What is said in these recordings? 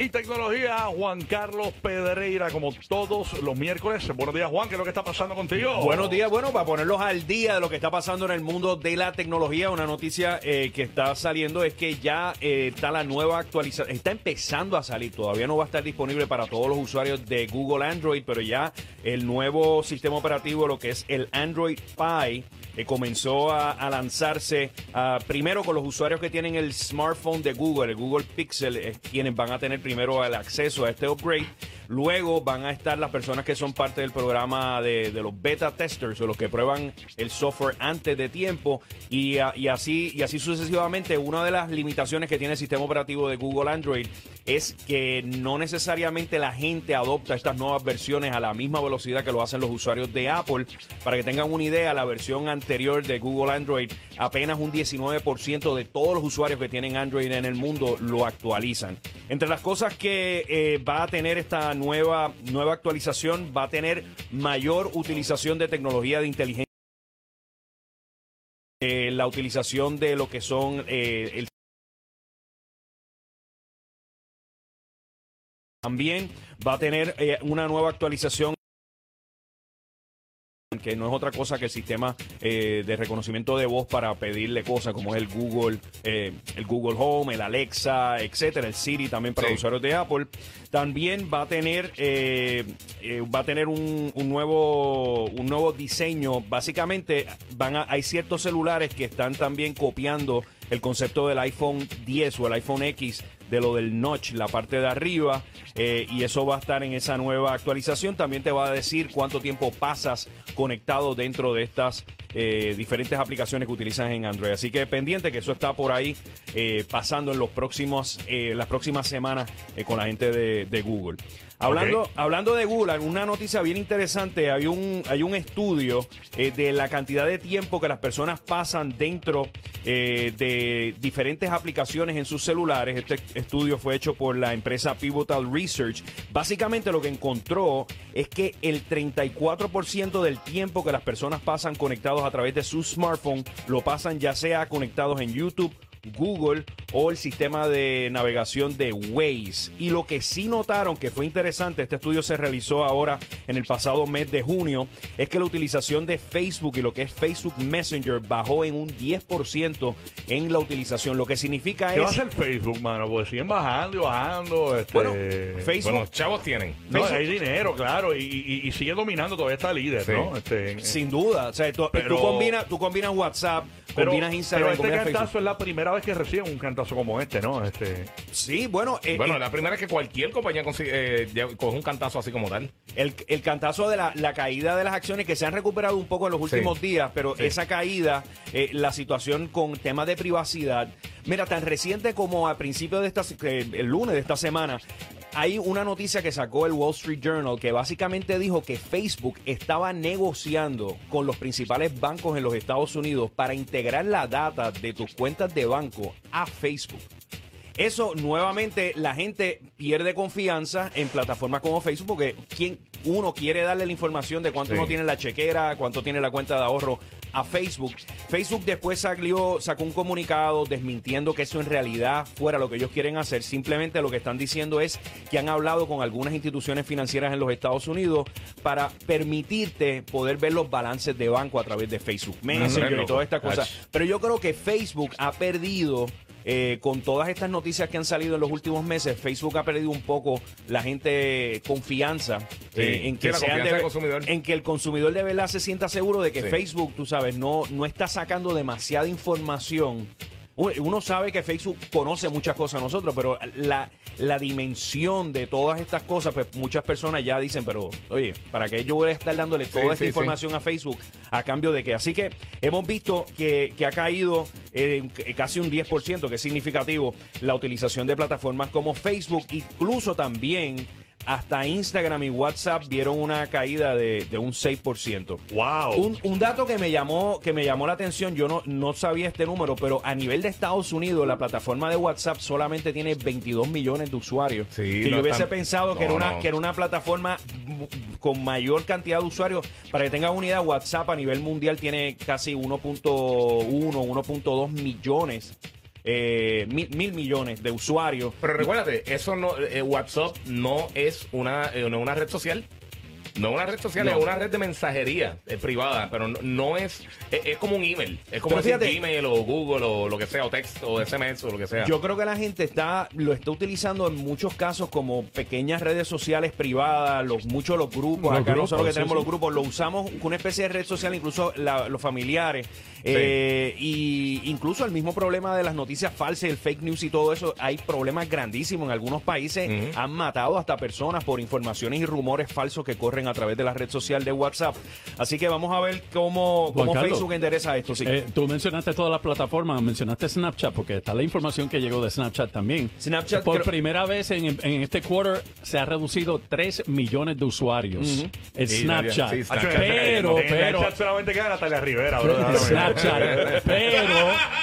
y tecnología, Juan Carlos Pedreira, como todos los miércoles. Buenos días, Juan, ¿qué es lo que está pasando contigo? Buenos días, bueno, para ponerlos al día de lo que está pasando en el mundo de la tecnología, una noticia eh, que está saliendo es que ya eh, está la nueva actualización, está empezando a salir, todavía no va a estar disponible para todos los usuarios de Google Android, pero ya el nuevo sistema operativo, lo que es el Android Pie, eh, comenzó a, lanzarse ah, primero con los usuarios que tienen el smartphone de Google, el Google Pixel, es quienes van a tener primero el acceso a este upgrade. Luego van a estar las personas que son parte del programa de, los beta testers o los que prueban el software antes de tiempo y así y así sucesivamente. Una de las limitaciones que tiene el sistema operativo de Google Android es que no necesariamente la gente adopta estas nuevas versiones a la misma velocidad que lo hacen los usuarios de Apple. Para que tengan una idea, la versión anterior de Google Android, apenas un 19% de todos los usuarios que tienen Android en el mundo lo actualizan. Entre las cosas que eh, va a tener esta nueva, nueva actualización, va a tener mayor utilización de tecnología de inteligencia. eh, la utilización de lo que son eh, el También va a tener eh, una nueva actualización que no es otra cosa que el sistema eh, de reconocimiento de voz para pedirle cosas como es el Google, eh, el Google Home, el Alexa, etcétera, el Siri también para Sí. usuarios de Apple. También va a tener eh, eh, va a tener un, un nuevo un nuevo diseño. Básicamente van a, hay ciertos celulares que están también copiando el concepto del iPhone 10 o el iPhone X de lo del notch, la parte de arriba, eh, y eso va a estar en esa nueva actualización. También te va a decir cuánto tiempo pasas conectado dentro de estas eh, diferentes aplicaciones que utilizas en Android. Así que pendiente que eso está por ahí eh, pasando en los próximos, eh, las próximas semanas con la gente de, de Google. Hablando, hablando de Google, una noticia bien interesante, hay un, hay un estudio eh, de la cantidad de tiempo que las personas pasan dentro eh, de diferentes aplicaciones en sus celulares. Este estudio fue hecho por la empresa Pivotal Research. Básicamente lo que encontró es que el 34% del tiempo que las personas pasan conectados a través de su smartphone. Lo pasan ya sea conectados en YouTube, Google o el sistema de navegación de Waze. Y lo que sí notaron que fue interesante, este estudio se realizó ahora en el pasado mes de junio, es que la utilización de Facebook y lo que es Facebook Messenger bajó en un 10% en la utilización. Lo que significa ¿Qué va a es... hacer Facebook, mano? Pues siguen bajando y bajando. Este, Bueno, Facebook- Bueno, chavos tienen. No, Facebook- hay dinero, claro, y, y- y sigue dominando, todavía está líder, Sí. ¿no? Este, Sin duda, o sea, tú, Pero- tú combinas, tú combinas WhatsApp, pero, combinas Instagram, pero este combinas cantazo Facebook. es la primera vez que reciben un cantazo como este, ¿no? Este, Sí, bueno, eh, Bueno, eh, la primera es que cualquier compañía consigue, eh, ya- coge un cantazo así como tal. El, el cantazo de la, la caída de las acciones que se han recuperado un poco en los últimos días, pero Sí. esa caída, eh, la situación con temas de privacidad, mira, tan reciente como a principios de esta, se- el lunes de esta semana, hay una noticia que sacó el Wall Street Journal que básicamente dijo que Facebook estaba negociando con los principales bancos en los Estados Unidos para integrar la data de tus cuentas de banco a Facebook. Eso nuevamente la gente pierde confianza en plataformas como Facebook porque quien uno quiere darle la información de cuánto Sí. uno tiene en la chequera, cuánto tiene la cuenta de ahorro a Facebook. Facebook después salió, sacó un comunicado desmintiendo que eso en realidad fuera lo que ellos quieren hacer. Simplemente lo que están diciendo es que han hablado con algunas instituciones financieras en los Estados Unidos para permitirte poder ver los balances de banco a través de Facebook Messenger y estas cosas. Ach. Pero yo creo que Facebook ha perdido eh, con todas estas noticias que han salido en los últimos meses, Facebook ha perdido un poco la gente confianza Sí. eh, en, que sean de- en el consumidor de verdad se sienta seguro de que Sí. Facebook, tú sabes, no, no está sacando demasiada información. Uno sabe que Facebook conoce muchas cosas a nosotros, pero la, la dimensión de todas estas cosas, pues muchas personas ya dicen, pero oye, ¿para qué yo voy a estar dándole toda esta sí, sí. información a Facebook a cambio de qué? Así que hemos visto que, que ha caído eh, casi un 10%, que es significativo, la utilización de plataformas como Facebook, incluso también hasta Instagram y WhatsApp vieron una caída de, de un 6%. ¡Wow! Un, un dato que me llamó que me llamó la atención, yo no, no sabía este número, pero a nivel de Estados Unidos la plataforma de WhatsApp solamente tiene 22 millones de usuarios. Sí, que no yo hubiese pensado que, no, era una, que era una plataforma con mayor cantidad de usuarios. Para que tengan unidad, WhatsApp a nivel mundial tiene casi 1.1, 1.2 millones eh, mil, mil millones de usuarios. Pero recuérdate, eso no, eh, WhatsApp no es una, eh, no es una red social. No es una red social, No. es una red de mensajería eh, privada, pero no, no es, es, es como un email. Es como decir fíjate- Gmail o Google o lo que sea, o texto, o SMS o lo que sea. Yo creo que la gente está lo está utilizando en muchos casos como pequeñas redes sociales privadas, los muchos los grupos, Los acá grupos, nosotros que sí, tenemos sí. los grupos, lo usamos con una especie de red social, incluso la- los familiares, eh, y incluso el mismo problema de las noticias falsas, el fake news y todo eso, hay problemas grandísimos en algunos países, han matado hasta personas por informaciones y rumores falsos que corren a través de la red social de WhatsApp. Así que vamos a ver cómo, cómo Carlos, Facebook endereza esto. Sí. Eh, tú mencionaste todas las plataformas, mencionaste Snapchat, porque está la información que llegó de Snapchat también. Snapchat Por creo- primera vez en, en este quarter se ha reducido 3 millones de usuarios. El Sí, Snapchat. sí, Snapchat. Pero, pero, chat solamente queda Natalia Rivera, bro. Snapchat. Pero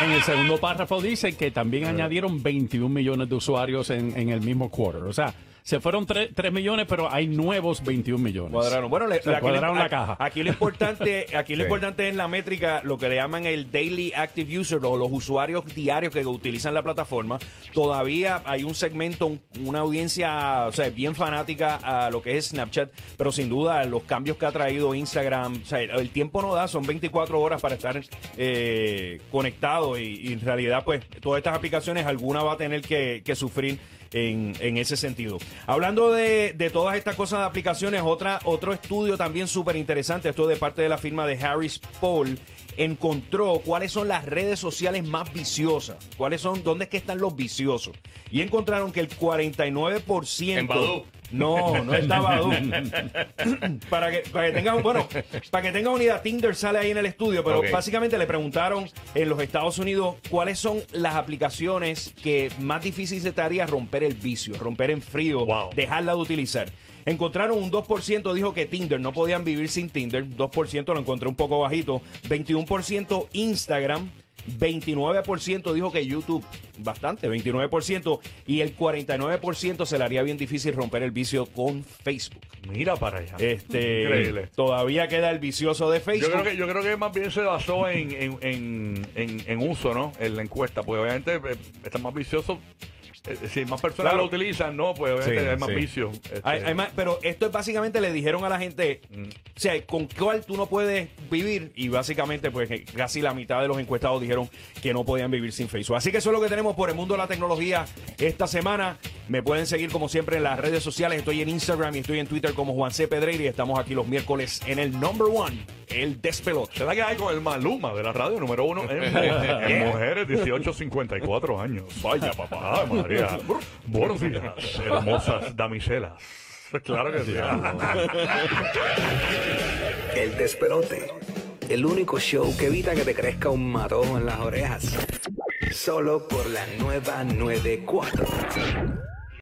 en el segundo párrafo dice que también añadieron 21 millones de usuarios en, en el mismo quarter. O sea, se fueron 3, millones, pero hay nuevos 21 millones. Cuadraron. Bueno, le, cuadraron le- la caja. Aquí lo importante, aquí lo Sí. importante es la métrica, lo que le llaman el daily active user o los usuarios diarios que utilizan la plataforma. Todavía hay un segmento, un- una audiencia, o sea, bien fanática a lo que es Snapchat, pero sin duda los cambios que ha traído Instagram, o sea, el tiempo no da, son 24 horas para estar eh, conectado y, y en realidad, pues, todas estas aplicaciones, alguna va a tener que, que sufrir en, ese sentido. Hablando de, todas estas cosas de aplicaciones, otra, otro estudio también súper interesante, esto de parte de la firma de Harris Poll, encontró cuáles son las redes sociales más viciosas, cuáles son, dónde es que están los viciosos. Y encontraron que el 49%... En Badoo. No, no está Badoo. para, que, para que tengan, bueno, para que unidad, Tinder sale ahí en el estudio, pero básicamente le preguntaron en los Estados Unidos cuáles son las aplicaciones que más difícil se te haría romper el vicio, romper en frío, Wow. dejarla de utilizar. Encontraron un 2% dijo que Tinder, no podían vivir sin Tinder, 2% lo encontré un poco bajito, 21% Instagram, 29% dijo que YouTube, bastante, 29%, y el 49% se le haría bien difícil romper el vicio con Facebook. Mira para allá. Este, Increíble. Todavía queda el vicioso de Yo Facebook. creo, que, yo creo que más bien se basó en, en, en, en- en uso, ¿no? En la encuesta, porque obviamente eh, está más vicioso. Eh, Si más personas Claro. lo utilizan, no, pues obviamente Sí, hay más sí. vicio. Este, Hay- hay más- pero esto es básicamente le dijeron a la gente, Mm. o sea, con cuál tú no puedes vivir y básicamente pues eh, casi la mitad de los encuestados dijeron que no podían vivir sin Facebook. Así que eso es lo que tenemos por el mundo de la tecnología esta semana. Me pueden seguir como siempre en las redes sociales. Estoy en Instagram y estoy en Twitter como Juan C. Pedreira y estamos aquí los miércoles en el number one, el despelote. ¿Será que hay con el Maluma de la radio número uno en, mujeres, en mujeres 18 54 años? Vaya papá, María. Buenos días, hermosas damiselas. Claro que sí. El despelote. El único show que evita que te crezca un matojo en las orejas. Solo por la nueva 94.